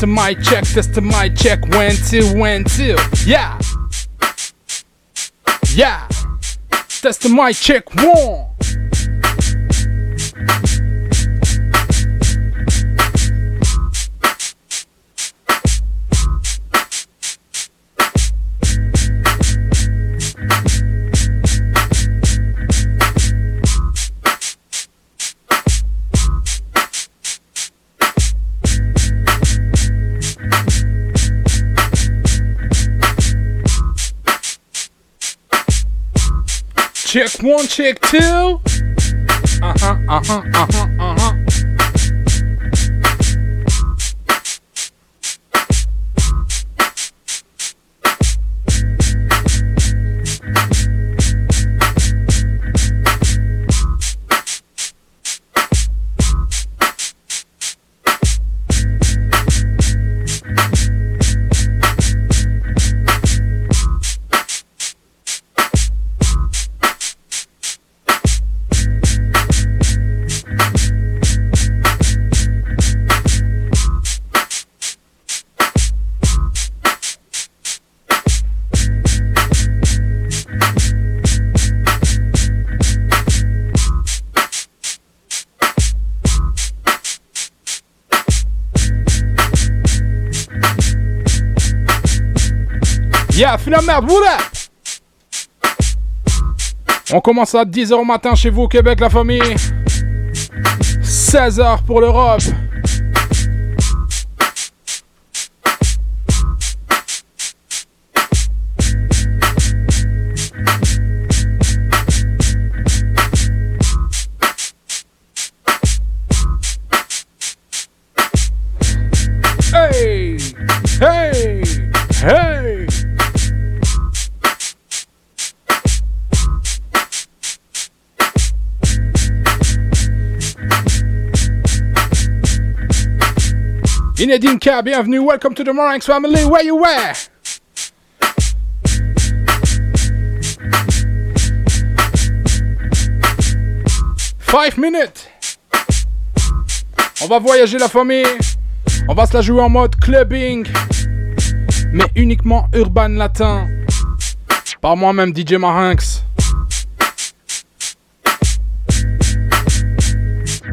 check, test the mic check, test the mic check. When till, when till. Yeah. Yeah. Test the mic check. One. Check one, check two. Uh huh, uh huh, uh huh, uh huh. On commence à 10h au matin chez vous au Québec, la famille. 16h pour l'Europe. Inedinka, bienvenue, welcome to the Moranx family, where you were? Five minutes. On va voyager la famille. On va se la jouer en mode clubbing. Mais uniquement urban latin. Par moi-même, DJ Marinx.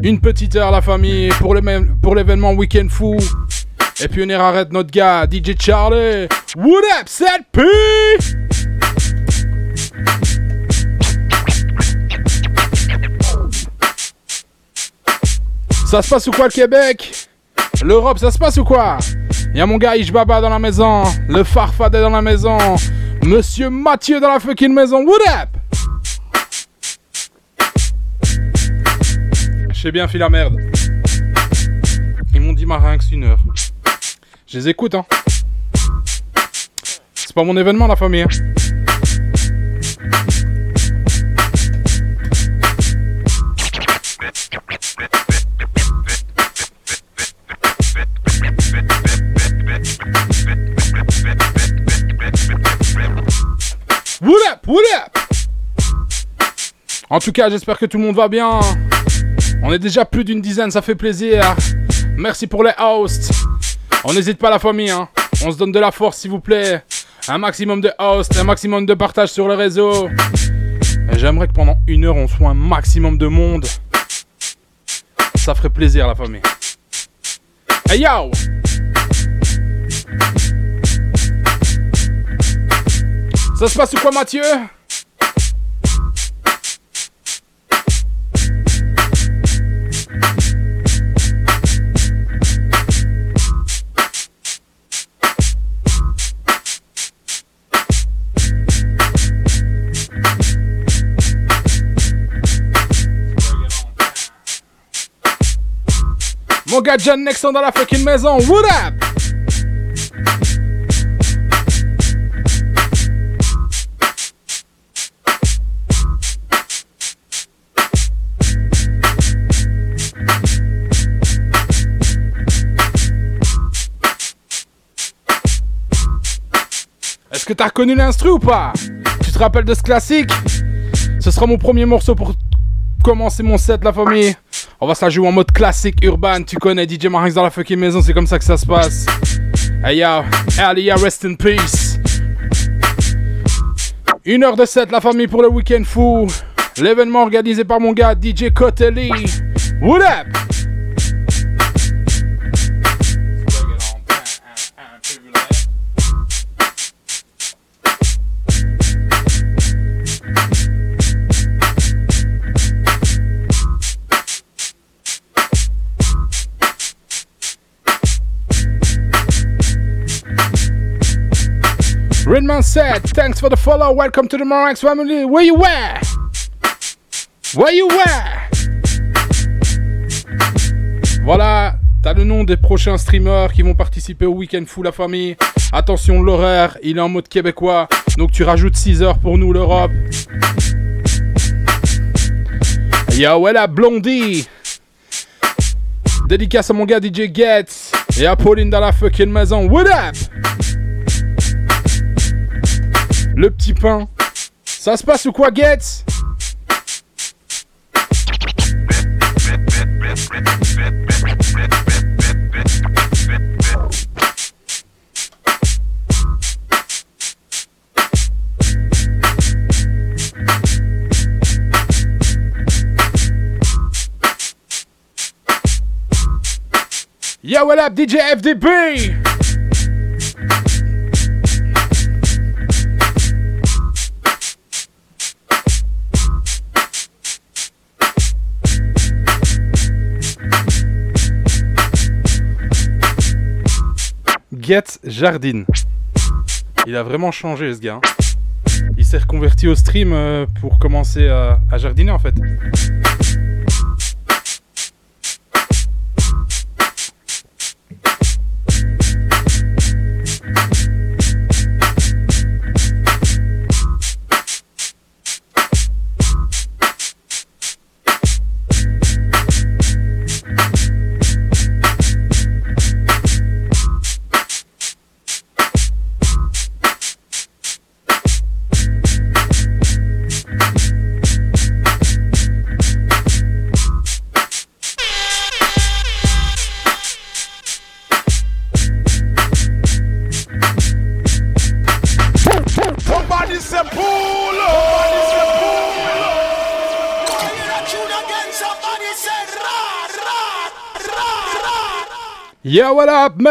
Une petite heure la famille pour l'événement Weekend Fou. Et puis on ira arrête notre gars, DJ Charlie. What up, P? Ça se passe ou quoi le Québec? L'Europe, ça se passe ou quoi? Y'a mon gars Ishbaba dans la maison, le Farfadet dans la maison, Monsieur Mathieu dans la fucking maison. What up? J'ai bien fait la merde. Ils m'ont dit Marinx une heure. Je les écoute, hein. C'est pas mon événement, la famille. Hein. Up, what up En tout cas, j'espère que tout le monde va bien. On est déjà plus d'une dizaine, ça fait plaisir. Merci pour les hosts. On n'hésite pas la famille, hein. On se donne de la force s'il vous plaît. Un maximum de hosts, un maximum de partage sur le réseau. J'aimerais que pendant une heure on soit un maximum de monde. Ça ferait plaisir la famille. Hey yo Ça se passe ou quoi Mathieu? Mon gars John Nexon dans la fucking maison. What up? Est-ce que t'as reconnu l'instru ou pas? Tu te rappelles de ce classique? Ce sera mon premier morceau pour commencer mon set, la famille. On va se la jouer en mode classique urbain. Tu connais DJ Marinx dans la fucking maison, c'est comme ça que ça se passe. Hey yo, Alia, rest in peace. Une heure de 7, la famille pour le week-end fou. L'événement organisé par mon gars DJ Cotelli. What up? Redman said, thanks for the follow. Welcome to the Morax family. Where you at? Where you at? Voilà, t'as le nom des prochains streamers qui vont participer au week-end fou la famille. Attention, l'horaire, il est en mode québécois. Donc tu rajoutes 6 heures pour nous, l'Europe. Yo, voilà, Blondie. Dédicace à mon gars DJ Getz. Et à Pauline dans la fucking maison. What up? Le petit pain. Ça se passe ou quoi, Getz Yo, what up, DJ FDB? Jardine. Il a vraiment changé ce gars. Hein. Il s'est reconverti au stream euh, pour commencer à jardiner en fait.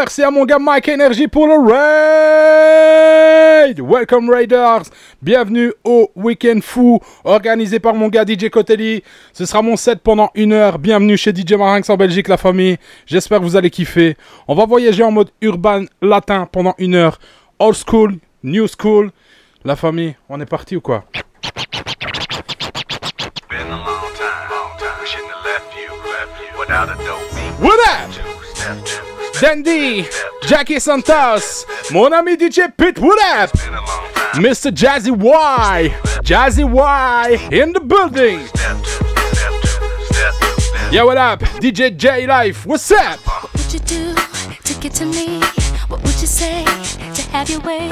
Merci à mon gars Mike Energy pour le raid! Welcome Raiders! Bienvenue au Weekend Fou organisé par mon gars DJ Cotelli. Ce sera mon set pendant une heure. Bienvenue chez DJ Marinx en Belgique, la famille. J'espère que vous allez kiffer. On va voyager en mode urbain latin pendant une heure. Old school, new school. La famille, on est parti ou quoi? What up? Dandy, Jackie Santos, mon ami DJ Pit, what up? Mr. Jazzy Y, Jazzy Y in the building. Yeah, what up? DJ J Life, what's up? What would you do to get to me? What would you say to have your way?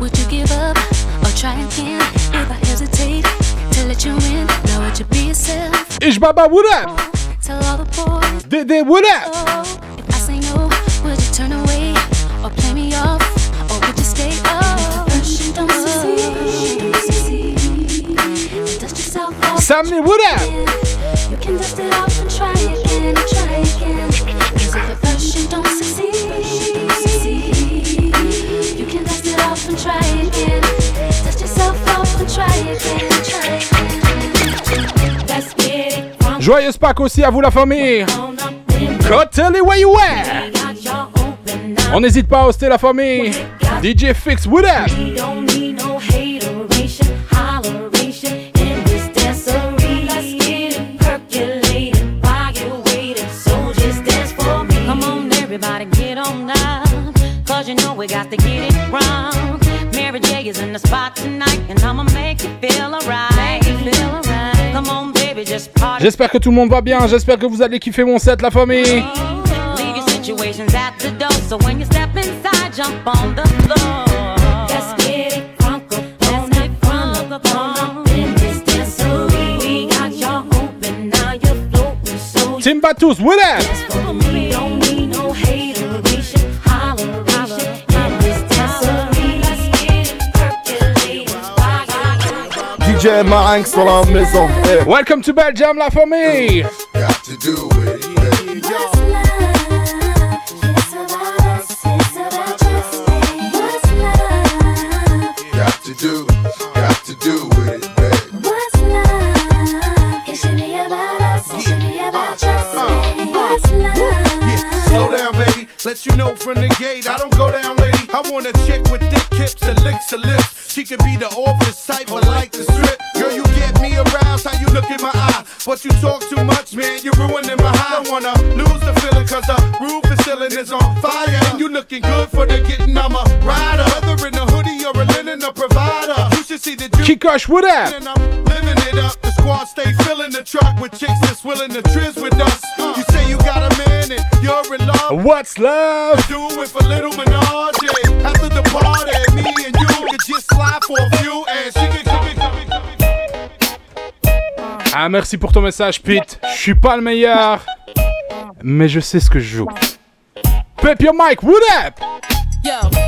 Would you give up or try again? If I hesitate to let you in, now would you be yourself? Ish Baba, what up? Tell all the boys. Dede, what up? Oh, turn away or play me off? Or would you stay up? Don't succeed. Dust yourself off. Sammy, what up? You can dust it off and try again, try again. Cause if at first you don't succeed, you can dust it off and try again. Dust yourself off and try again, try again. Joyeuse Pâques aussi à vous la famille. in Cotelli, where you at? On n'hésite pas à hoster la famille. DJ Fix, what up? You know we got to get it wrong. Mary J is in the spot tonight, and I'ma make you feel alright. Alright. Come on, baby, just party. J'espère que tout le monde va bien. J'espère que vous allez kiffer mon set, la famille. Leave your situations at the door. So when you step inside, jump on the floor. Let's get it crunk up on it, crunk up on in this dancery. We got y'all open, now you're floating. So you Timbatus, what up? DJ Marinx sur la maison. Hey. Welcome to Belgium, la famille. Got to do it. Let you know from the gate, I don't go down, lady. I want a chick with thick hips and licks her lips. She could be the office type, but like the strip. Girl, you get me aroused, how you look in my eye. But you talk too much, man, you're ruining my high. I don't wanna lose the feeling, cause the roof is ceiling is on fire. And you looking good for the getting, I'm a rider. Whether in a hoodie or a linen, a provider. You should see the Kikosh, what up? Living it up, the squad stay filling the truck with chicks that's willing to trizz with us. You love. What's love? Do it for little Menage. After the party, me and you could just slide for a few and she can come in, come Ah, merci pour ton message, Pete. Je suis pas le meilleur, mais je sais ce que je joue. Pep your mic, what up? Yo,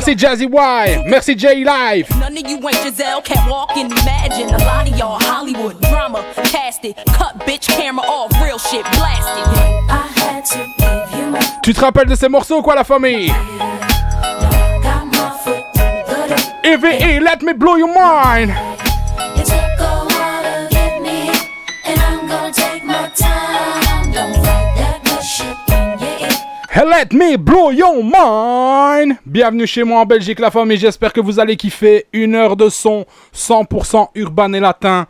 Merci Jazzy Y, merci J Live. None of you ain't Giselle, can't walk and imagine. A lot of y'all Hollywood drama, cast it, cut bitch camera off, real shit blasted. I had to give you my Tu te rappelles de ces morceaux quoi la famille EVE, let me blow your mind. It Let me blow your mind. Bienvenue chez moi en Belgique la famille, j'espère que vous allez kiffer une heure de son 100% urbain et latin,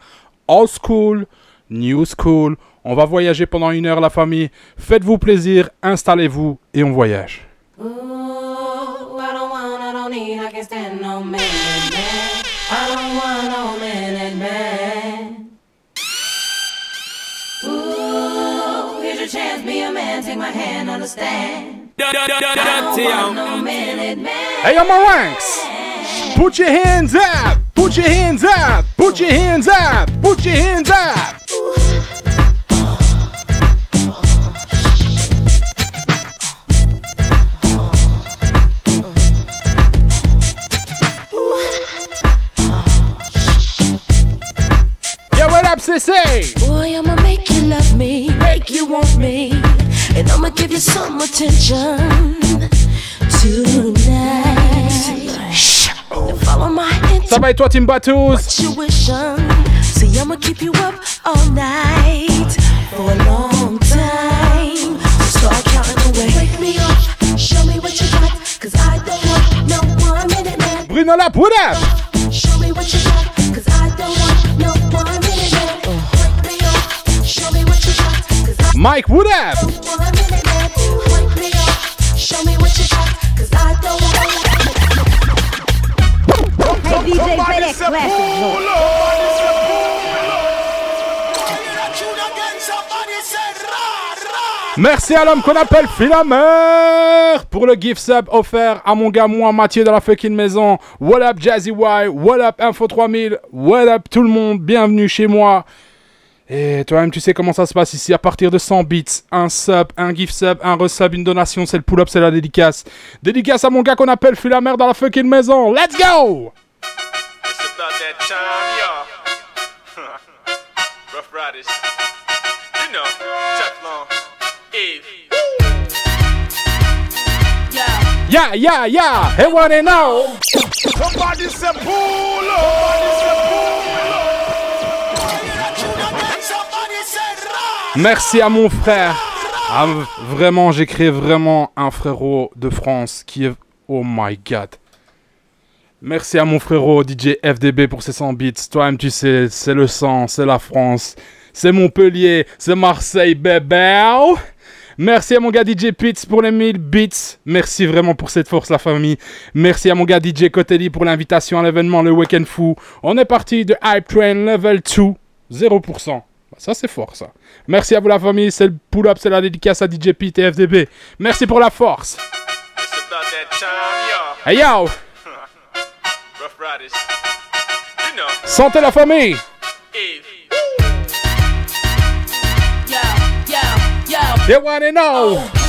old school, new school. On va voyager pendant une heure la famille. Faites-vous plaisir, installez-vous et on voyage. Ooh, my hand, understand. I don't want no man, man. Hey, on my ranks. Put your hands up. Put your hands up. Put your hands up. Put your hands up. Yo, Some attention tonight. Follow my Ça va et toi. See, I'ma keep you up all night for a long time. So start counting away. Wake me up, show me what you got, cause I don't want no one minute man. Bruno up? Show me what you got, cause I don't want no one minute man. Wake me up, show me what you got, cause I Mike, DJ, play that classic. Merci à l'homme qu'on appelle Philamer pour le gift sub offert à mon gars, moi, Mathieu de la fucking maison. What up, Jazzy Y? What up, Info 3000? What up, tout le monde? Bienvenue chez moi. Et toi-même, tu sais comment ça se passe ici. À partir de 100 bits, un sub, un gift sub, un resub, une donation, c'est le pull-up, c'est la dédicace. Dédicace à mon gars qu'on appelle Philamer dans la fucking maison. Let's go! It's about that time, y'all. Rough Riders. You know, Teflon, Eve. Yeah, yeah, yeah! Hey, what they know? Somebody say pull up. Somebody say pull up. Somebody say rah. Merci à mon frère. Ah, vraiment, j'ai créé vraiment un frérot de France qui est... Oh my god. Merci à mon frérot DJ FDB pour ses 100 bits. Toi-même, tu sais, c'est le sang, c'est la France, c'est Montpellier, c'est Marseille, bébé. Merci à mon gars DJ Pitts pour les 1000 bits. Merci vraiment pour cette force, la famille. Merci à mon gars DJ Cotelli pour l'invitation à l'événement Le Weekend Fou. On est parti de Hype Train Level 2, 0%. Bah, Ça, c'est fort, ça. Merci à vous, la famille. C'est le pull-up, c'est la dédicace à DJ Pitt et FDB. Merci pour la force. Hey yo, Sentez la famille. They want to know.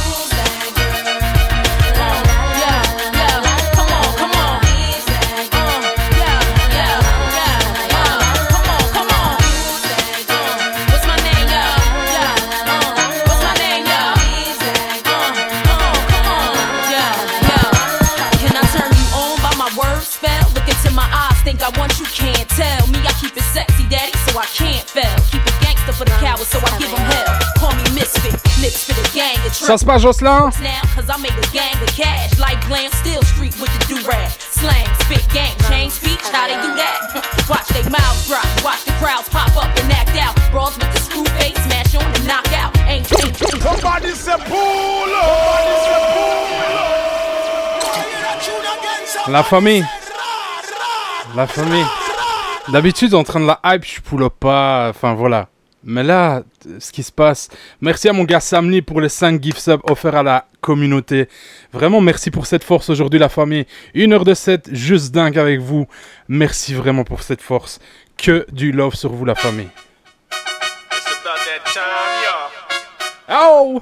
Up. Somebody say pull La famille. La famille. D'habitude, en train de la hype, je pull up pas. Enfin, voilà. Mais là, ce qui se passe. Merci à mon gars Samni pour les 5 gift subs offerts à la communauté. Vraiment, merci pour cette force aujourd'hui, la famille. Une heure de set, juste dingue avec vous. Merci vraiment pour cette force. Que du love sur vous, la famille. Oh!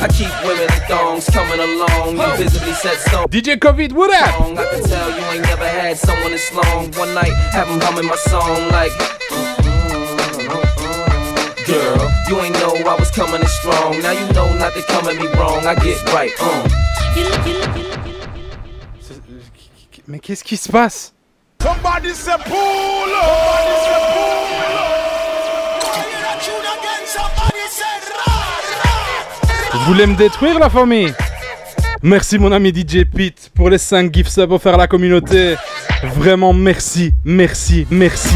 I keep women in thongs coming along. You visibly set stone. DJ Covid, what up? I can tell you ain't never had someone this long. One night, have 'em humming my song like. Girl, you ain't know I was coming in strong. Now you know not to come at me wrong. I get right, um. Mais qu'est-ce qui se passe? Somebody say pull up. Somebody say pull up. Vous voulez me détruire, la famille? Merci, mon ami DJ Pete, pour les 5 gift subs offerts à la communauté. Vraiment, merci, merci, merci.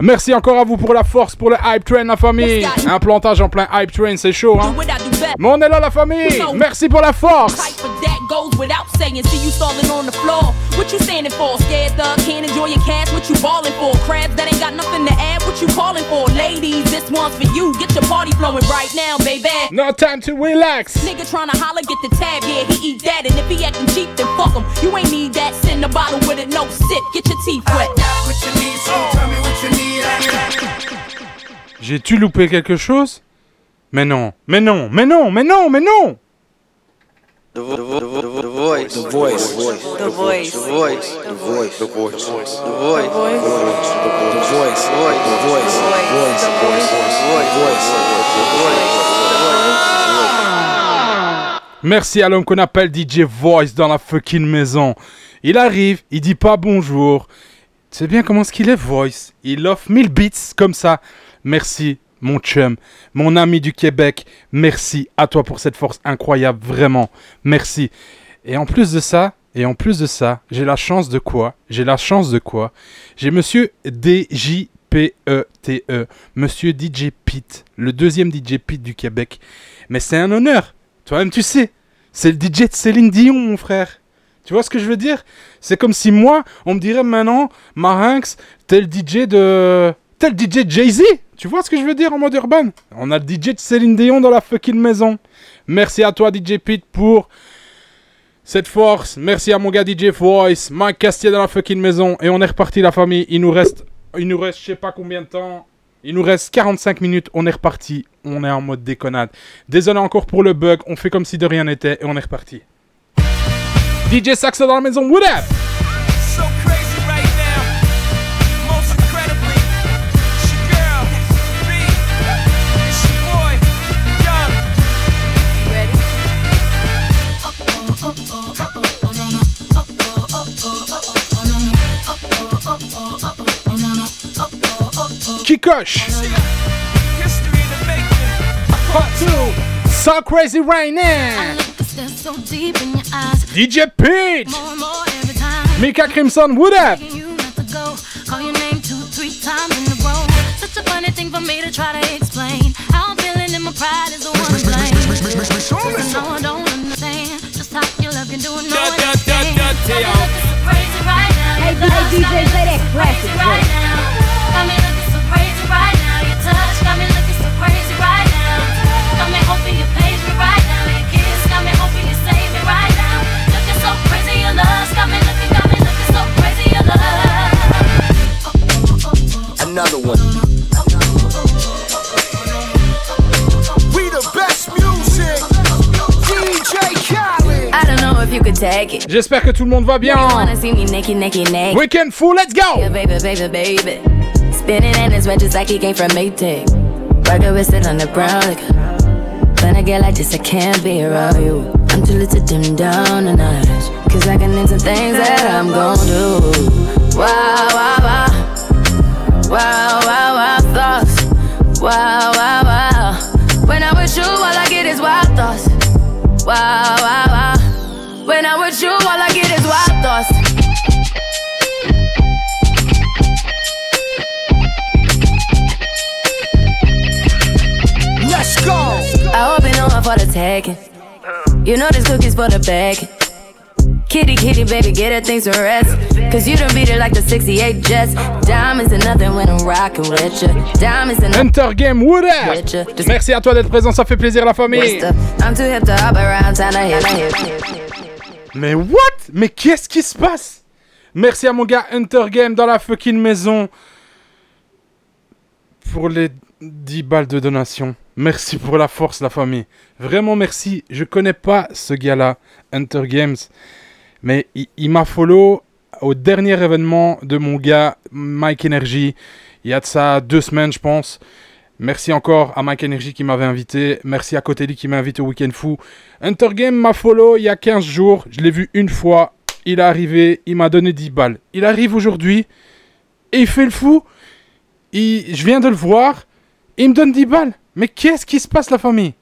Merci encore à vous pour la force, pour le hype train, la famille. Un plantage en plein hype train, c'est chaud, hein. what I do best. Mais on est là, la famille. Merci pour la force. Type of that goes without saying. See you stalling on the floor. What you standing for? Scared thug can't enjoy your cash. What you balling for? Crabs that ain't got nothing to add. What you calling for? Ladies, this one's for you. Get your party flowing right now, baby. No time to relax. Nigga tryna holler, get the tab, yeah, he eat that. And if he acting cheap, then fuck him. You ain't need that. Send a bottle with it, no sip. Get your teeth wet. J'ai-tu loupé quelque chose Mais non, mais non, mais non, mais non, mais non The, vo- the, vo- the, vo- the voice. The voice. The voice. The voice. The voice. The voice. The voice. The voice. The voice. The voice. The voice. The voice. Merci à l'homme qu'on appelle DJ Voice dans la fucking maison. Il arrive, il dit pas bonjour. Tu sais bien comment ce qu'il est, Voice Il offre 1000 bits comme ça. Merci, mon chum, mon ami du Québec. Merci à toi pour cette force incroyable, vraiment. Merci. Et en plus de ça, Et en plus de ça, j'ai la chance de quoi? J'ai la chance de quoi? J'ai monsieur D-J-P-E-T-E, e, monsieur DJ Pete, le deuxième DJ Pete du Québec. Mais c'est un honneur. Toi-même, tu sais. C'est le DJ de Céline Dion, mon frère. Tu vois ce que je veux dire? C'est comme si moi, on me dirait maintenant, Marinx, t'es le DJ de. T'es le DJ de Jay-Z Tu vois ce que je veux dire en mode urbain? On a le DJ de Céline Dion dans la fucking maison. Merci à toi, DJ Pete, pour cette force. Merci à mon gars DJ Voice, Mike Castier dans la fucking maison. Et on est reparti, la famille. Il nous reste, il nous reste, je sais pas combien de temps. Il nous reste 45 minutes. On est reparti. On est en mode déconnade. Désolé encore pour le bug. On fait comme si de rien n'était et on est reparti. DJ Saxo dans la maison. What up? Kikosh. Part two. So crazy right now. DJ Pete. Mika Crimson, what up? Call your name two, three times in a row. Such a funny thing for me to try to explain. How I'm feeling and my pride is the one to blame. Cause I don't understand just how your love can do it. No one understand. Crazy right now. Hey, hey, DJ, play that classic. Right now. J'espère que tout le monde va bien. Weekend full, let's go. Yeah, baby, baby, baby. Spinning in his red just like he came from Maytag. It on the brown. When I get like this, I can't be around you. I'm too little to dim down notch. Cause I can some things that I'm gon' do. Wow, wow, wow. Wow, wow, wow, thoughts. Wow, wow, wow. When I'm with you, all I get is wild thoughts. Wow, wow. When I'm with you, all I get is wild thoughts. Let's go. I hope you know I'm for the taking. You know this cookie's for the bag. Kitty, kitty, baby, get her things to rest. Cause you done beat it like the 68 Jets. Diamonds are nothing when I'm rocking with you. Diamonds nothing. Hunter Game, up? Merci à toi d'être présent, ça fait plaisir la famille. I'm too hip to hop around town. I hit Mais what? Mais qu'est-ce qui se passe? Merci à mon gars Hunter Game dans la fucking maison pour les 10 balles de donation. Merci pour la force, la famille. Vraiment merci. Je connais pas ce gars-là, Hunter Games, mais il, il m'a follow au dernier événement de mon gars Mike Energy. Il y a de ça deux semaines, je pense. Merci encore à Mike Energy qui m'avait invité. Merci à Cotelli qui m'a invité au Weekend Fou. Hunter Game m'a follow il y a 15 jours. Je l'ai vu une fois. Il est arrivé. Il m'a donné 10 balles. Il arrive aujourd'hui. Et il fait le fou. Il- je viens de le voir. Il me donne 10 balles. Mais qu'est-ce qui se passe, la famille?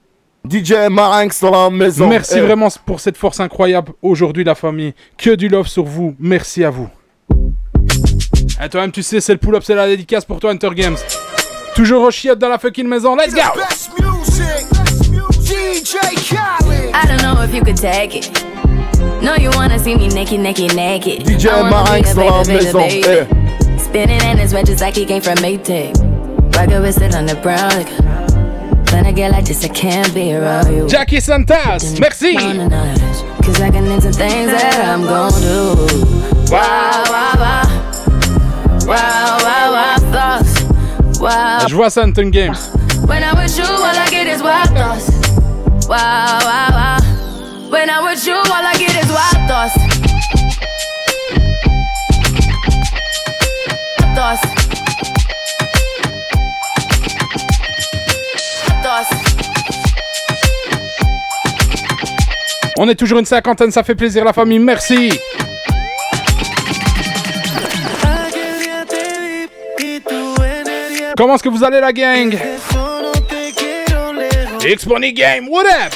DJ Marinx dans la maison. Merci Eh. vraiment pour cette force incroyable aujourd'hui, la famille. Que du love sur vous. Merci à vous. Et toi-même, tu sais, c'est le pull-up, c'est la dédicace pour toi, Hunter Games. Toujours au chiotte dans la fucking maison. Let's go! Best music. DJ Khaled. I don't know if you could take it. No, you wanna see me naked, naked, naked. DJ Marinx be a dans la baby, baby, maison. baby. Eh. Spinning in his red just like he came from Maytag. Rocket with it on the brown. Like, when I get like this, I can't be around you. Jackie Santas, merci! Cause I can into things that I'm gon' do. Wow, wow, wow. Wow, wow, wow, thoughts. Wow. Je vois ça, Hunter Games. When I'm with you, all I get is wild thoughts. Wow, wow, wow. When I'm with you, all I get is wild thoughts. Thoughts. Thoughts. On est toujours une cinquantaine, ça fait plaisir, la famille. Merci! Comment est-ce que vous allez, la gang? X-Money Game, what up?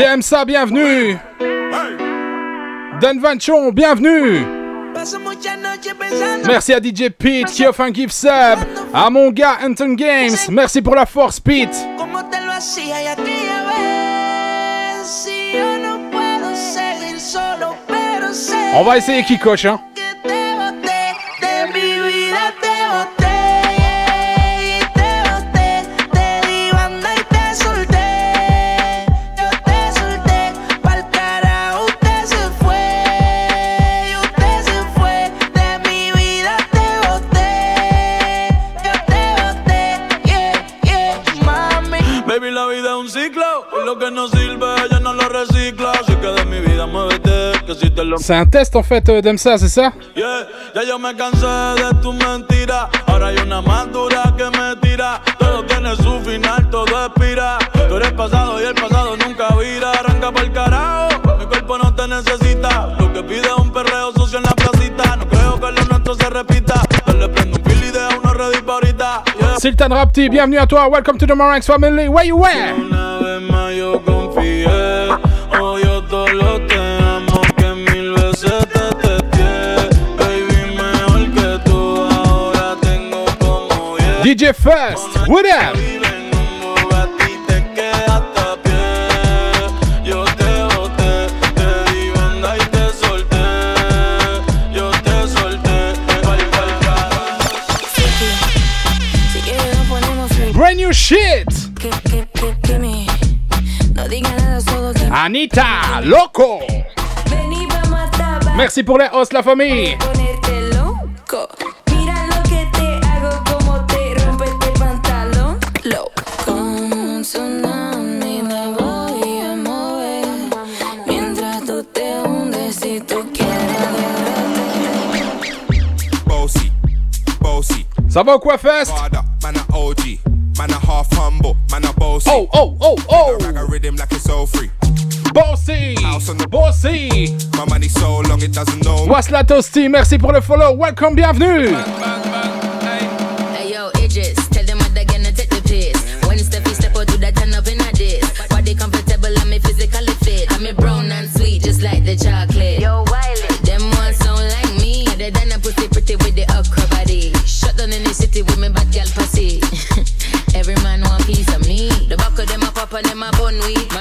DJ MSA, bienvenue. Dan Vanchon, bienvenue. Merci à DJ Pete qui offre un gift sub. À mon gars Anton Games, merci pour la force Pete. On va essayer qui coche, hein. C'est un test en fait euh, d'MSA, c'est ça Yeah, ya yo me cansé de tus mentiras. Ahora hay una más dura que me tira. Todo tiene su final, todo expira. Tú eres pasado y el pasado nunca vira. Arranca por carajo, mi cuerpo no te necesita. Lo que pide es un perreo sucio en la placita. No creo que lo nuestro se repita. Yo le prendo un fil y deja uno ready pa' ahorita. Yeah. Sultan Rapti, bienvenue à toi. Welcome to the Maranx family. Where you at? Una vez más yo confié, odio todos los te amo que mil veces te testé. Baby, mejor que tú ahora tengo como yeah. DJ First, what up? Vive en un Anita Loco. Merci pour les os, la famille. Ça va ou quoi, Fest? Oh, oh, oh, oh! Bossy. The Bossy. My money so long it doesn't know. Wasla Toasty, merci pour le follow. Welcome, bienvenue.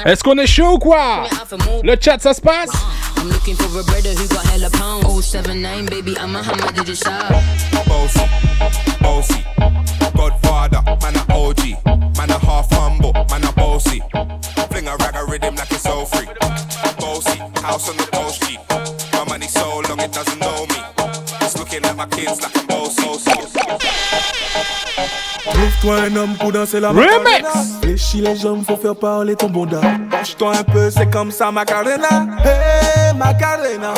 Est-ce qu'on est chaud ou quoi? me off a move. Le chat, ça se passe? Uh-huh. I'm looking for a brother who got hella pounds. 079, baby, I'm a hammer to the shop. Bossy, bossy, Godfather, man a OG, man a half humble, man a bossy. Fling a rag a rhythm like it's all free. Bossy, house on the post G. My money so long it doesn't know me. It's looking at my kids like I'm bossy. Trouve-toi un homme pour danser la Remix. Macarena. Fléchis les jambes, faut faire parler ton bonda. Penche-toi un peu, c'est comme ça Macarena. Hey Macarena.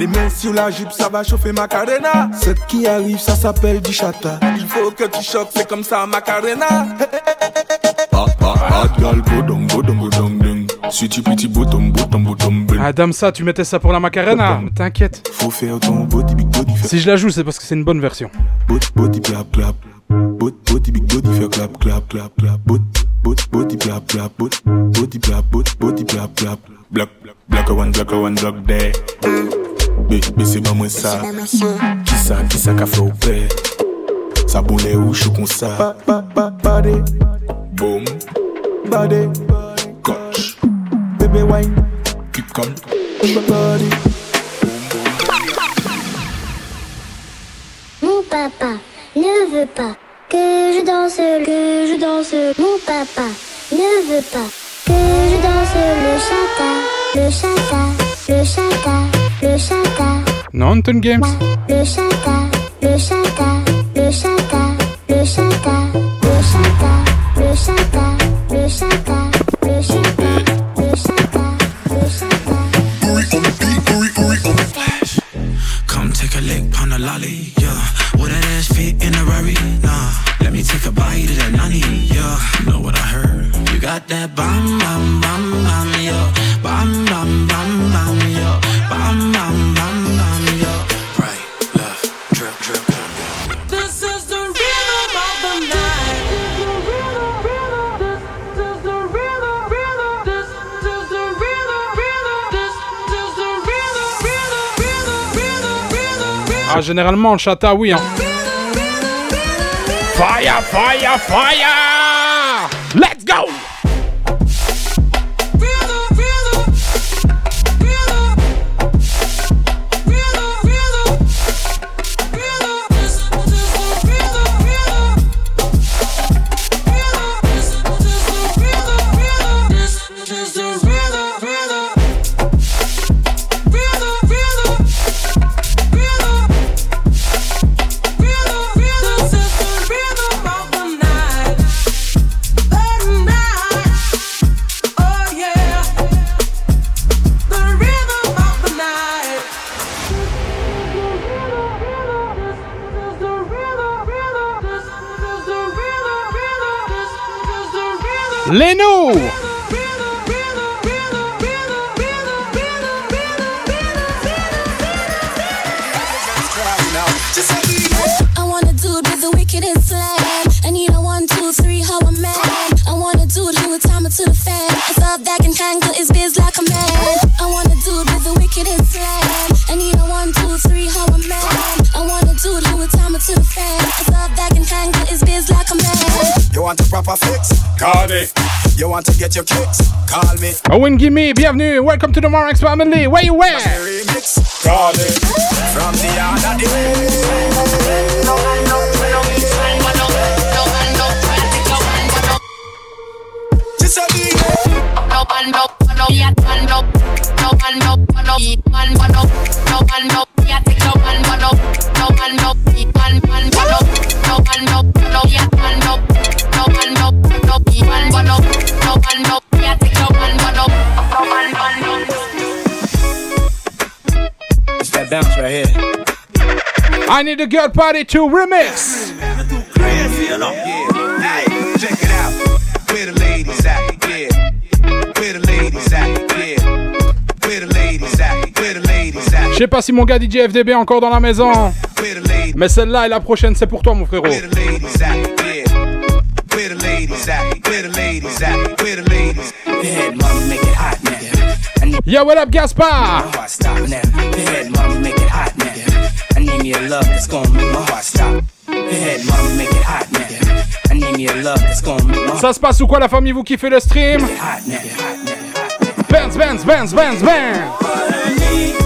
Les mains sur la jupe, ça va chauffer Macarena. Ce qui arrive, ça s'appelle du chata. Il faut que tu choques, c'est comme ça Macarena. Petit bottom, bottom, bottom, bang. Adam, ça, tu mettais ça pour la Macarena. T'inquiète. Faut faire ton body, big body, Si je la joue, c'est parce que c'est une bonne version. body, body, clap, clap. Bot, boti big body fè klap, klap, klap, klap Bot, bot, boti plap, plap, bot Boti plap, bot, boti plap, plap Blok, blok a wan, blok a wan, blok de Be, be se ba mwen sa. Ki sa, ki sa ka fè ou pè Sa bonè ou chou kon sa? Ba, ba, ba, bade. Boum Bade. Koch Bebe wine. Kip kom Bade Mou papa. Ne veut pas que je danse, que je danse. Mon papa ne veut pas que je danse le chata, le chata, le chata, le chata. Non, Games. Le chata, le chata, Ah, généralement, le chata, oui. Hein. Fire, fire, fire! Up that can handle his biz like a man. I want a dude with the wickedest slang. I need a one, two, three, how a man. I want a dude who would time it to the fan. It's up that can tangle his biz like a man. You want a proper fix? Call me. You want to get your kicks? Call me. Oh, Owen Gimme, bienvenue. Welcome to the Marx family. Where you at? Remix. Call me. From the other day. Just a beat. No no no no no no no one one no no no no one one no no no one one no no no no no no no I need a girl party to remix. Je sais pas si mon gars DJ FDB est encore dans la maison. Where the ladies Mais celle-là et la prochaine, c'est pour toi, mon frérot. Yo, what up, Gaspar? ahead, mama, make it hot, nigga. I need me a love that's gonna make my heart stop. Go ahead, mama, make it hot, nigga. Ça se passe ou quoi, la famille, vous kiffez le stream? Benz, Benz, Benz, Benz, Benz.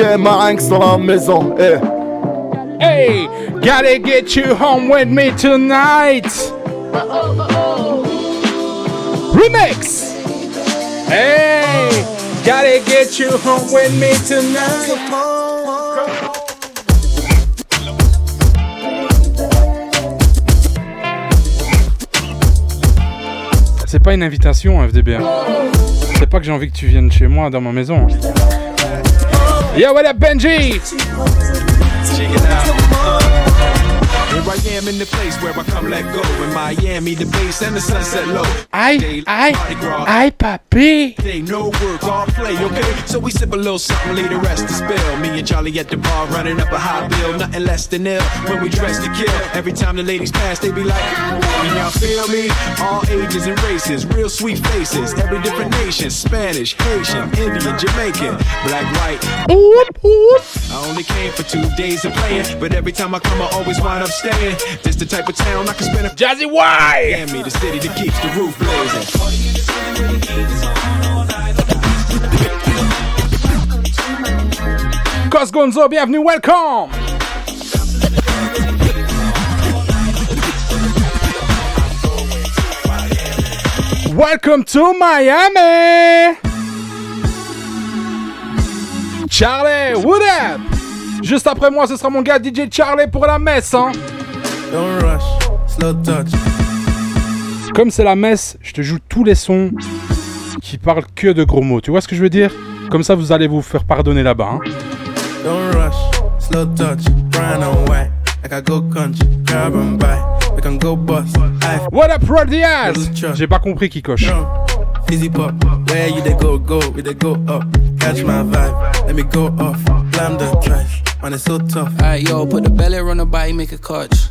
DJ Marinx dans la maison. Eh. Hey, gotta get you home with me tonight. Remix. Hey, gotta get you home with me tonight. C'est pas une invitation, FDB. hein. C'est pas que j'ai envie que tu viennes chez moi dans ma maison. Yo, what up, Benji? I am in the place where I come let go. In Miami, the base and the sunset low. Aïe, aïe, aïe, papy. Day, no work, all play, okay? So we sip a little something, leave the rest to spill. Me and Charlie at the bar running up a high bill, nothing less than ill. When we dress to kill, every time the ladies pass, they be like, Can y'all feel me? All ages and races, real sweet faces, every different nation Spanish, Haitian, Indian, Jamaican, black, white. I only came for two days of playing, but every time I come, I always wind up staying. This the type of town I can spend a Jazzy Why? Miami, the city that keeps the roof blazing. Cos Gonzo, bienvenue, welcome. Welcome to Miami. Charlie, what up? Juste après moi, ce sera mon gars DJ Charlie pour la messe. Hein. Don't rush, slow touch. Comme c'est la messe, je te joue tous les sons qui parle que de gros mots. Tu vois ce que je veux dire? Comme ça, vous allez vous faire pardonner là-bas. Hein. Don't rush, slow touch, brown and white. Like I go country, grab and buy. We can go bust. What up, Rodias J'ai pas compris qui coche. Easy pop, where you they go, go, we they go up. Catch my vibe, let me go off. Blam the trash, man, it's so tough. Alright, yo, put the belly on the body, make a catch.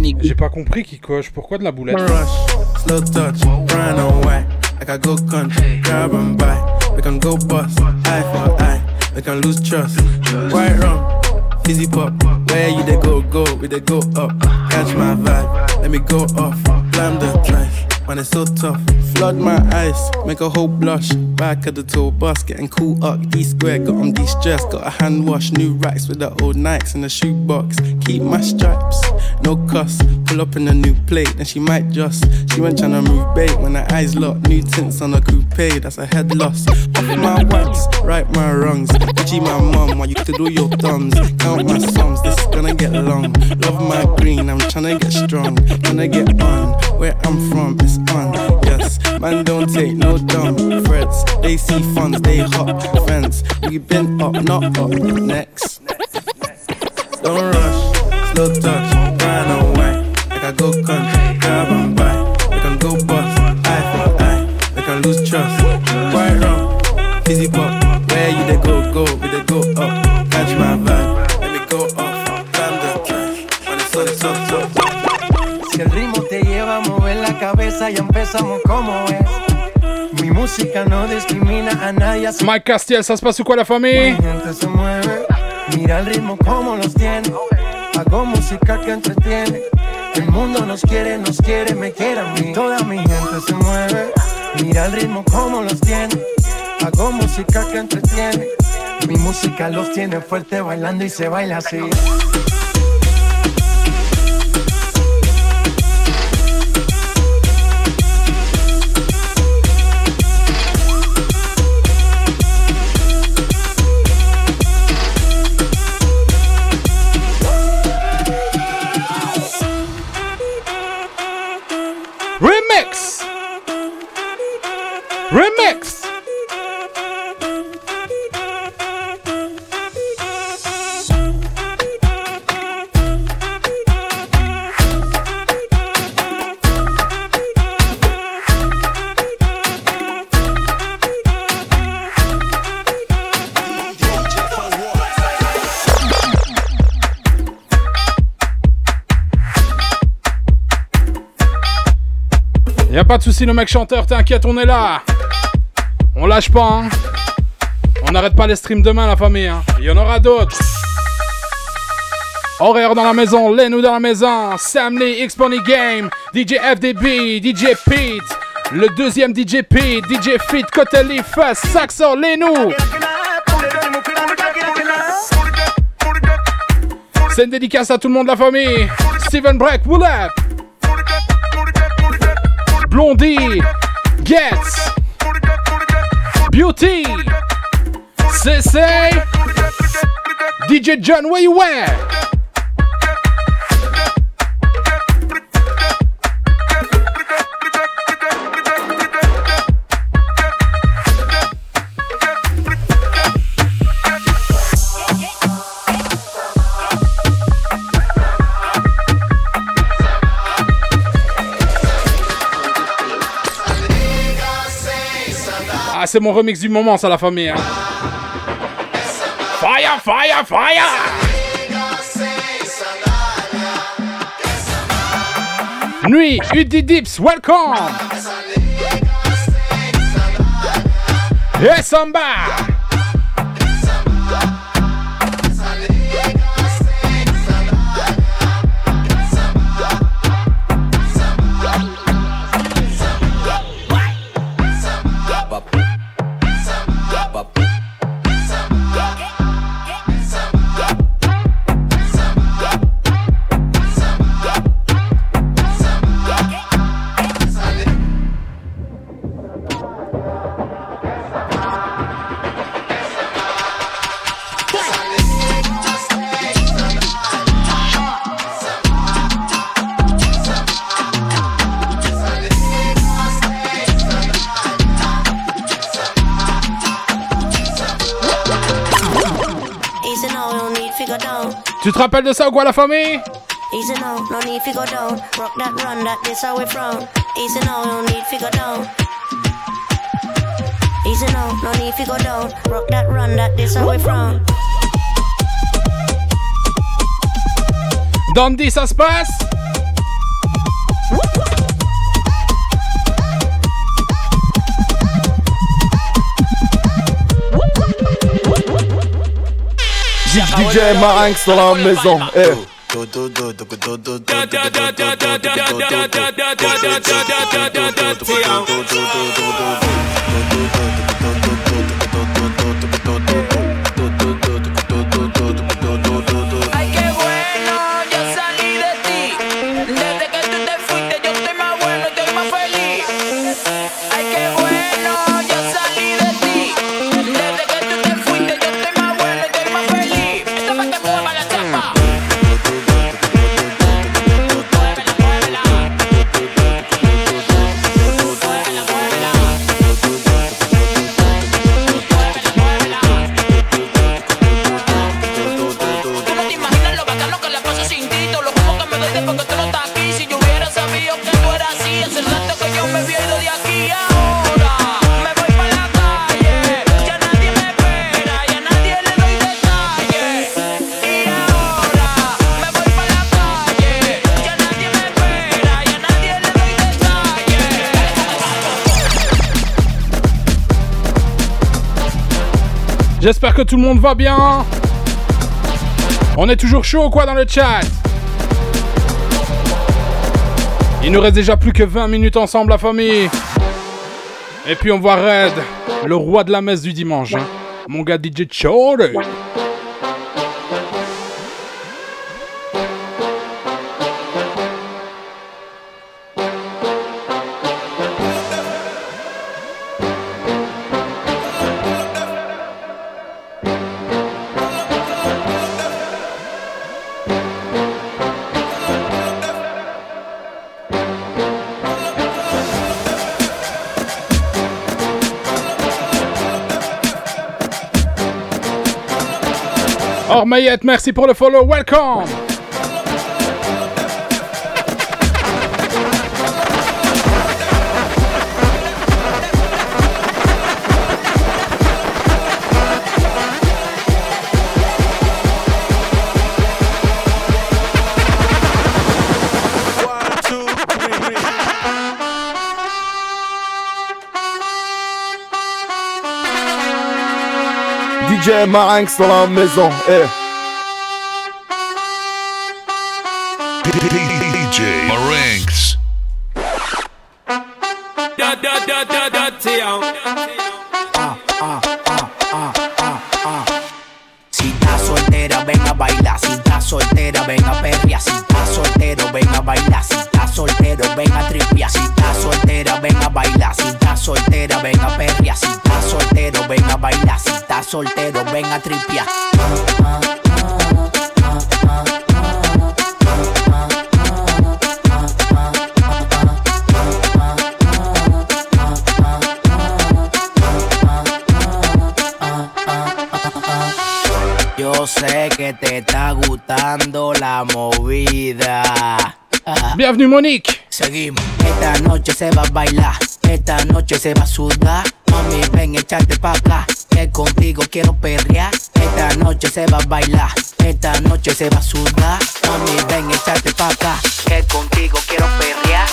J'ai pas compris qui coche. Pourquoi de la boulette Rush, slow touch, white. Like I go country, grab and buy. We can go bust, eye for eye. We can lose trust. White rum, fizzy pop. Where you they go, go, we they go up. Catch my vibe, let me go off. Blam the trash, man, it's so tough. Flood my eyes, make a whole blush. Back at the tour bus, getting cool up. D square, got on de. Got a hand wash, new racks with the old Nikes in the shoebox. Keep my stripes, no cuss. Pull up in a new plate, and she might just. She went tryna move bait when her eyes locked. New tints on a coupe, that's a head loss. Off my wax, right my wrongs. G my mum, while you do your thumbs. Count my sums, this is gonna get long. Love my green, I'm tryna get strong. Tryna get on, where I'm from, it's on. Yes, man, don't take no dumb threats. They see funds, they hop friends. We been up, not up. Next. Don't rush, slow touch, brown and white. Like I go country, grab and buy. We can go bust, eye for eye. We can lose trust. White rum, fizzy pop. Where you they go, go, we they go up. Cabeza, ya empezamos como es. Mi música no discrimina a nadie. Mike Castiel, passe ou quoi la famille Mi gente se mueve, mira el ritmo como los tiene. Hago música que entretiene. El mundo nos quiere, nos quiere, me quiere a mí. Toda mi gente se mueve, mira el ritmo como los tiene. Hago música que entretiene. Mi música los tiene fuerte bailando y se baila así. Pas de souci, le mec chanteur, t'inquiète, on est là. On lâche pas, hein. On n'arrête pas les streams demain, la famille. Hein. Il y en aura d'autres. Horaire dans la maison, Lenou dans la maison, Sam Lee, x Game, DJ FDB, DJ Pete, le deuxième DJ Pete, DJ Fit, Cotelli, Fast, Saxo, Lenou. C'est une dédicace à tout le monde de la famille. Steven Breck, Wool Up. Blondie, Gets, Beauty, CC, DJ John, where you at? Ah, c'est mon remix du moment, ça, la famille. hein. Fire, fire, fire! Nuit, Udi Dips, welcome! Yes, Samba! Tu te rappelles de ça ou quoi la famille? Easy now, no need to go down. Rock that run, that this how we frown. Easy now, no need to go down. Easy now, no need to go down. Rock that run, that this how we frown. Dandy, ça se passe? DJ Marinx dans la maison. Eh. Tout le monde va bien. On est toujours chaud ou quoi dans le chat? Il nous reste déjà plus que 20 minutes ensemble la famille. Et puis on voit Red, le roi de la messe du dimanche. hein. Mon gars DJ Chore. Ormayette, merci pour le follow, welcome DJ Marinx dans la maison. Eh. DJ Marinx. Da da da da da Tiao. Si estás soltera, ven a bailar. Si estás soltera, ven a perrear. Si estás soltero, ven a bailar. Si estás soltero, ven a tripear. Si estás soltera, ven a bailar. Si estás soltera, ven a perrear. Si estás soltero, ven a bailar. Si estás soltero, ven a tripear. Yo Seguimos. Esta noche se va a bailar, esta noche se va a sudar. Mami, ven, échate pa' acá, que contigo quiero perrear. Esta noche se va a bailar, esta noche se va a sudar. Mami, ven, échate pa' acá, que contigo quiero perrear.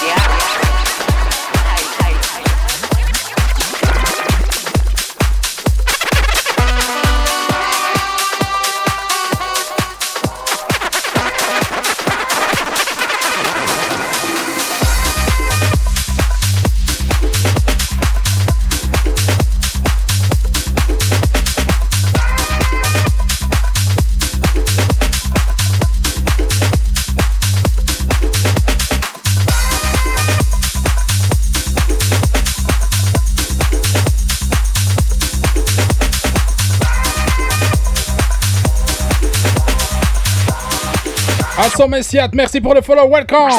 Anson merci pour le follow, welcome!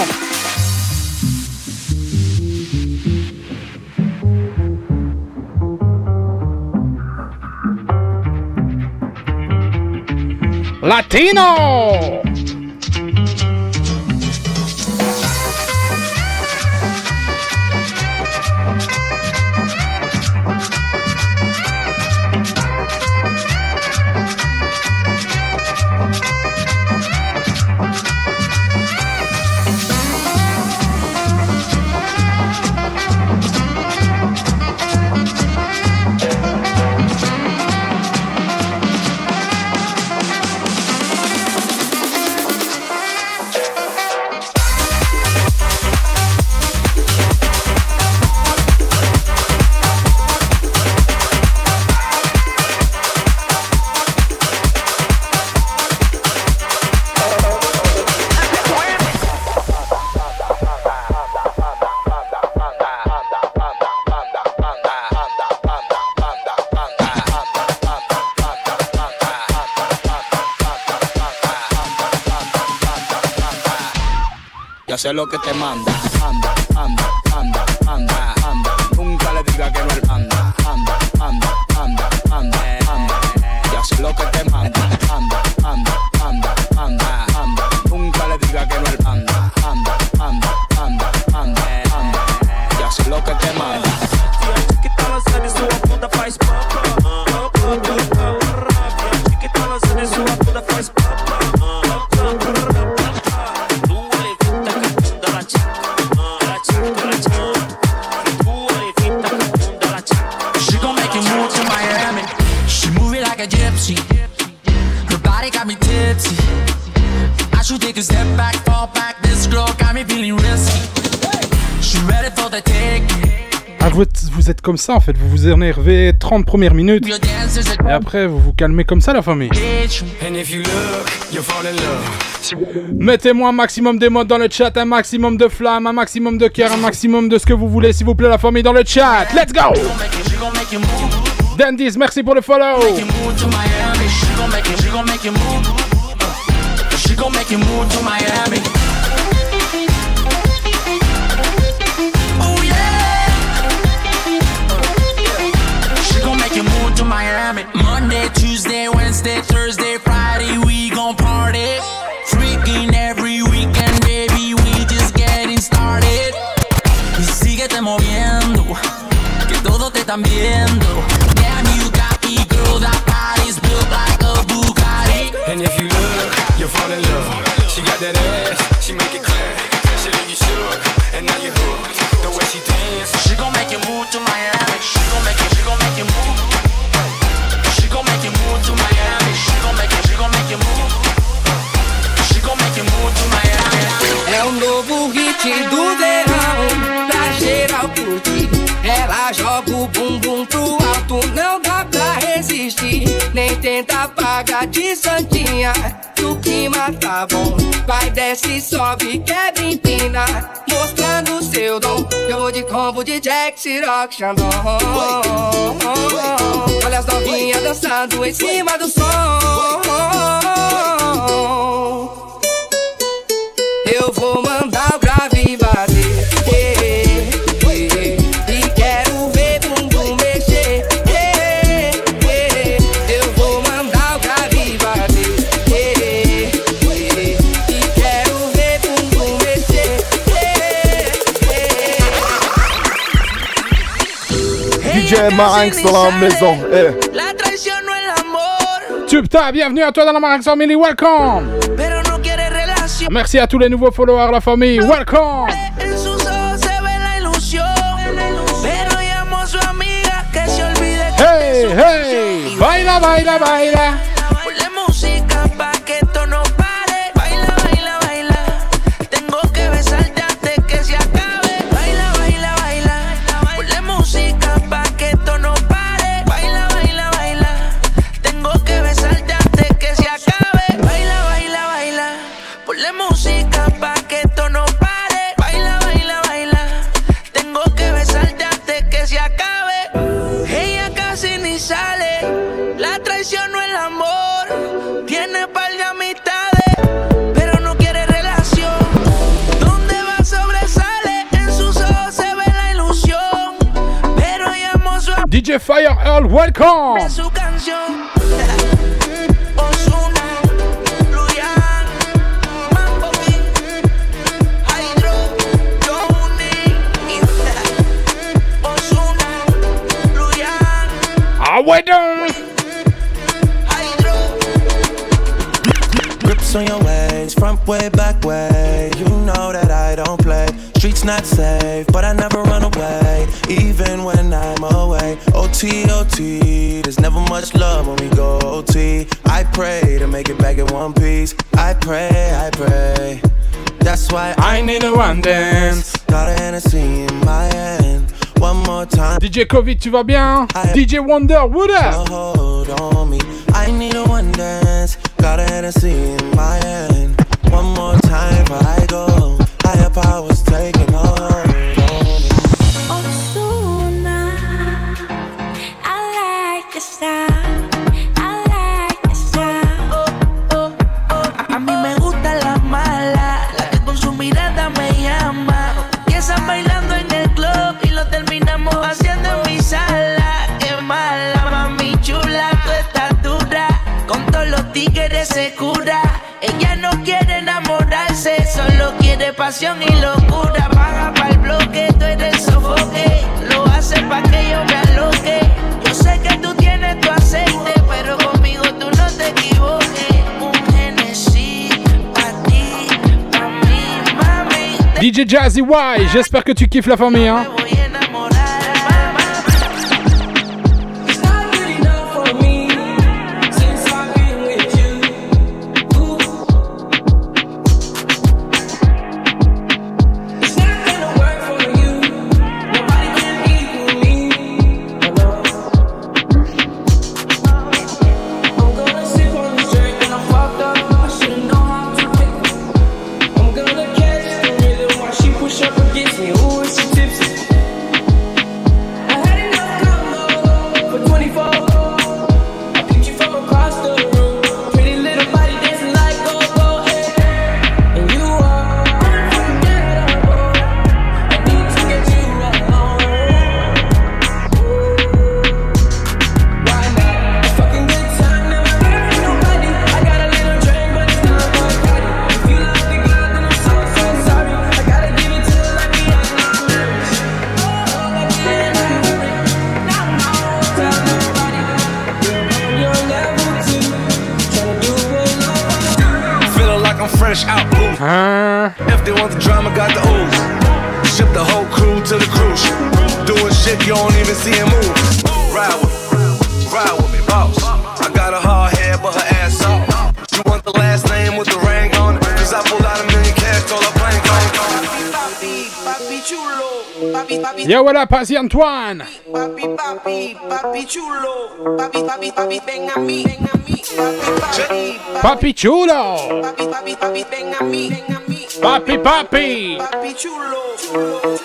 Latino! sé lo que te manda. êtes comme ça en fait, vous vous énervez 30 premières minutes. Et après vous vous calmez comme ça la famille. Mettez-moi un maximum d'émotes dans le chat, un maximum de flammes, un maximum de cœur, un maximum de ce que vous voulez s'il vous plaît la famille dans le chat. Let's go! Dandies, merci pour le follow. climbing. Monday, Tuesday, Wednesday, Thursday, Friday, we gon' party. Freaking every weekend, baby, we just getting started. Y síguete moviendo, que todo te están viendo. Chega de santinha, que o clima tá bom. Vai, desce, sobe, quebra, empina. Mostrando seu dom. Eu vou de combo de Jack, Siroc, Xandon. Olha as novinhas dançando em cima do som. DJ Marinx dans la maison. Eh. La traición no el amor. Tubta, bienvenue à toi dans la Marinx Family, welcome. Merci à tous les nouveaux followers, la famille, welcome. Hey, hey, baila, baila, baila. not safe, but I never run away, even when I'm away. OT, OT, there's never much love when we go OT. I pray to make it back in one piece. I pray, I pray. That's why I need a one dance. Got a Hennessy in my hand. One more time. DJ Covid, tu vas bien? DJ Wonder, what up? Hold on me. I need a one dance. Got a Hennessy in my hand. DJ Jazzy Y, j'espère que tu kiffes la famille, hein. Papasi Antoine. Papi, papi, papi chulo. Papi, papi, papi, ven a mí, ven a mí. Papi, papi, papi chulo. Papi, papi, papi, ven a mí. Papi, papi. Papi chulo.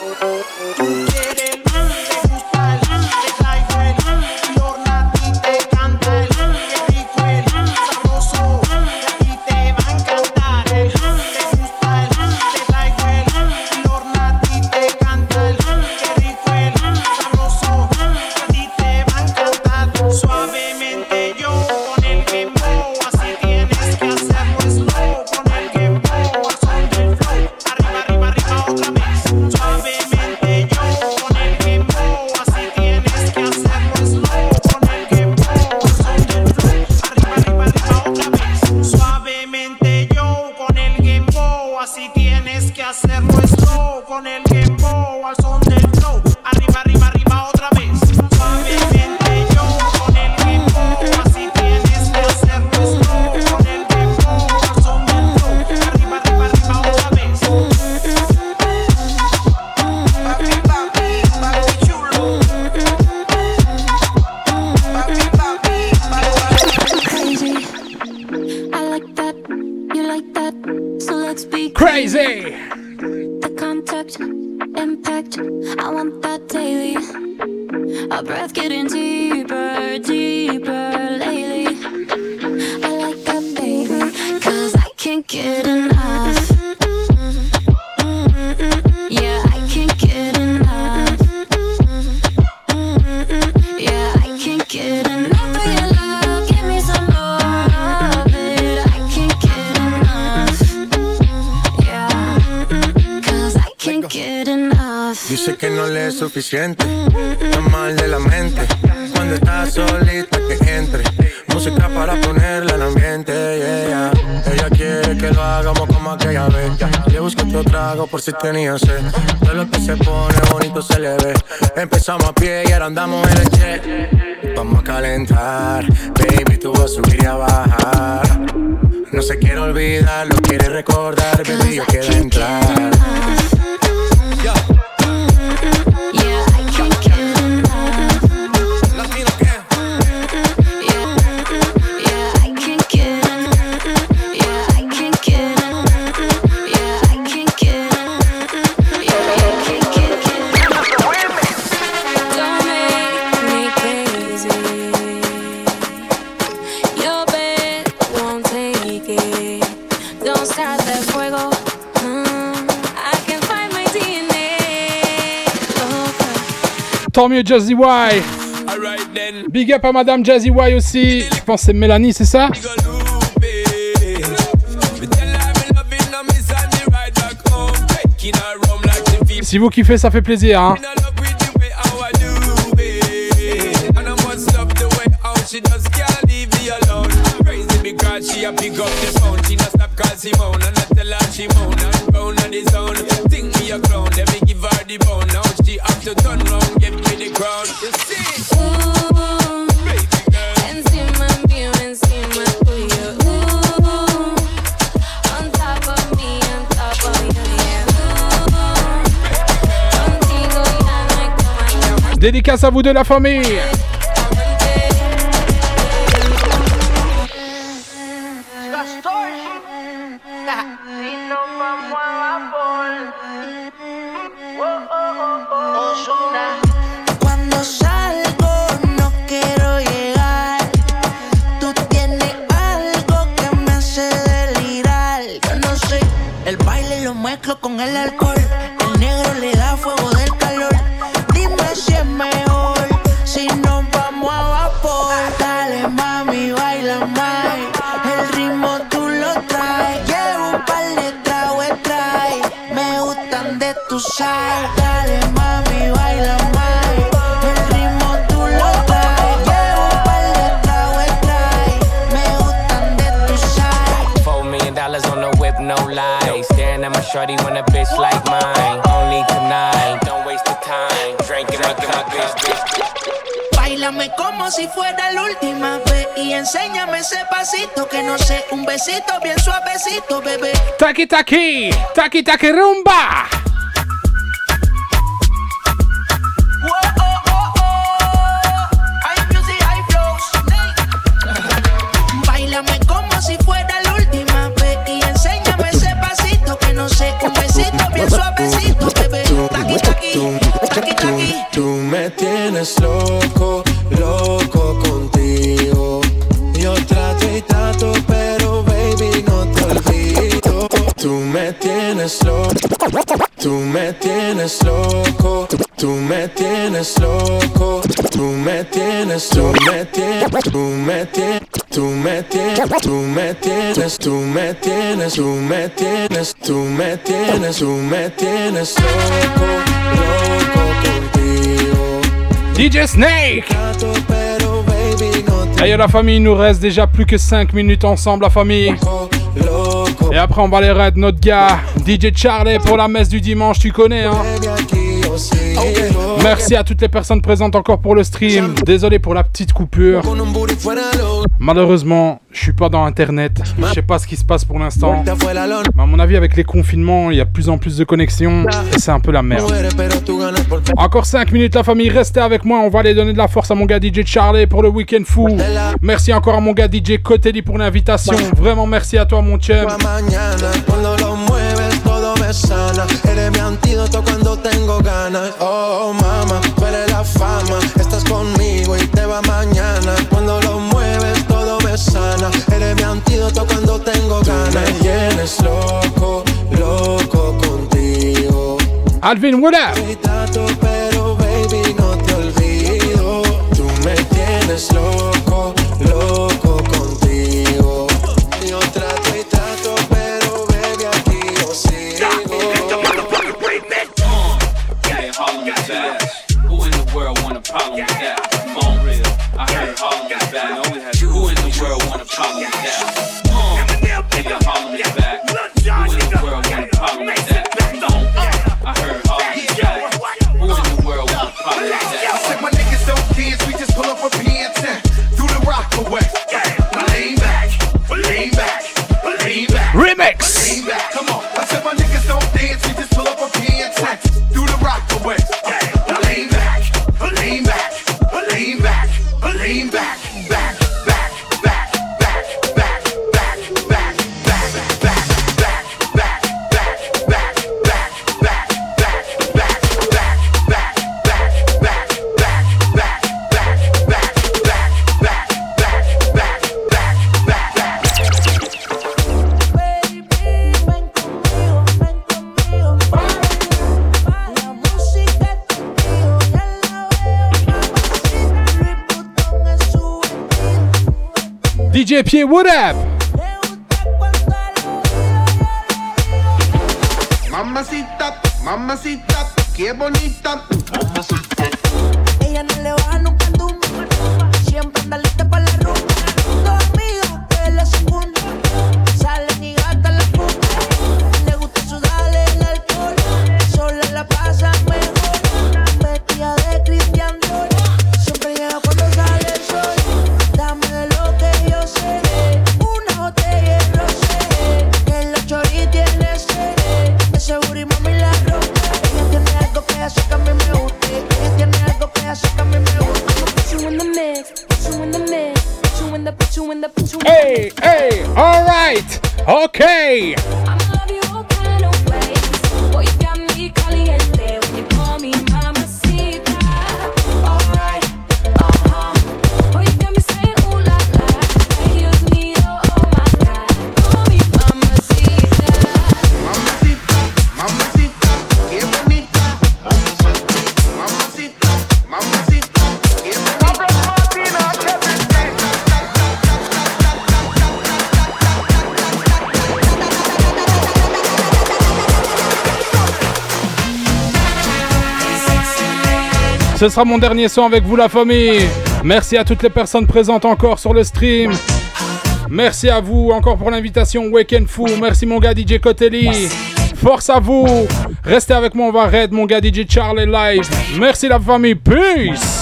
Subir y a bajar. No se quiere olvidar, lo quiere recordar, baby, yo quiero entrar. Tant mieux Jazzy Y. Big up à Madame Jazzy Y aussi. Je pense que c'est Mélanie, c'est ça? Si vous kiffez, ça fait plaisir. Hein. She she a pick up the phone. She not stop call Simone and I tell her she moan and round on the zone. Think me a clown, let me give her the bone. Dédicace à vous de la famille. De tu sal. Dale mami, baila más. El ritmo tú lo traes. Llevo un par de tragos trae. Me gustan de tu sal. Four million dollars on the whip, no lies. Staring at my shorty when a bitch like mine. Only tonight, don't waste the time. Drinking my, my bitch, bitch. Báilame como si fuera la última vez y enséñame ese pasito que no sé, un besito bien suavecito, bebé. Taki taki, taki taki rumba. DJ Snake. D'ailleurs la famille, il nous reste déjà plus que 5 minutes ensemble la famille. Et après on va aller raid notre gars, DJ Charlie pour la messe du dimanche, tu connais hein. Merci à toutes les personnes présentes encore pour le stream. Désolé pour la petite coupure. Malheureusement, je suis pas dans internet. Je sais pas ce qui se passe pour l'instant. Mais à mon avis, avec les confinements, il y a de plus en plus de connexions. Et c'est un peu la merde. Encore 5 minutes, la famille, restez avec moi. On va aller donner de la force à mon gars DJ Charlie pour le week-end fou. Merci encore à mon gars DJ Cotelli pour l'invitation. Vraiment merci à toi, mon chum. Antídoto cuando tengo ganas. Oh, mama, tú eres la fama. Estás conmigo y te va mañana. Cuando lo mueves todo me sana. Eres mi antídoto cuando tengo ganas. Me tienes loco, loco contigo. Alvin, what up? Trato, pero baby no te olvido. Tú me tienes loco, loco What up? Mamacita, mamacita, qué bonita. Ce sera mon dernier son avec vous la famille. Merci à toutes les personnes présentes encore sur le stream. Merci à vous encore pour l'invitation Weekend Fou. Merci mon gars DJ Cotelli. Force à vous. Restez avec moi, on va raid mon gars DJ Charlie live. Merci la famille. Peace.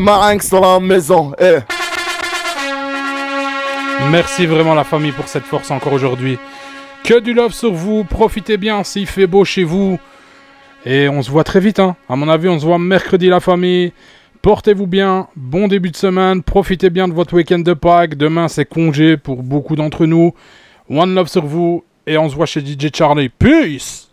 Marinx dans la maison. Eh. Merci vraiment la famille pour cette force encore aujourd'hui. Que du love sur vous, profitez bien s'il fait beau chez vous. Et on se voit très vite, hein. À mon avis, on se voit mercredi la famille. Portez-vous bien, bon début de semaine, profitez bien de votre week-end de Pâques. Demain, c'est congé pour beaucoup d'entre nous. One love sur vous et on se voit chez DJ Charlie. Peace!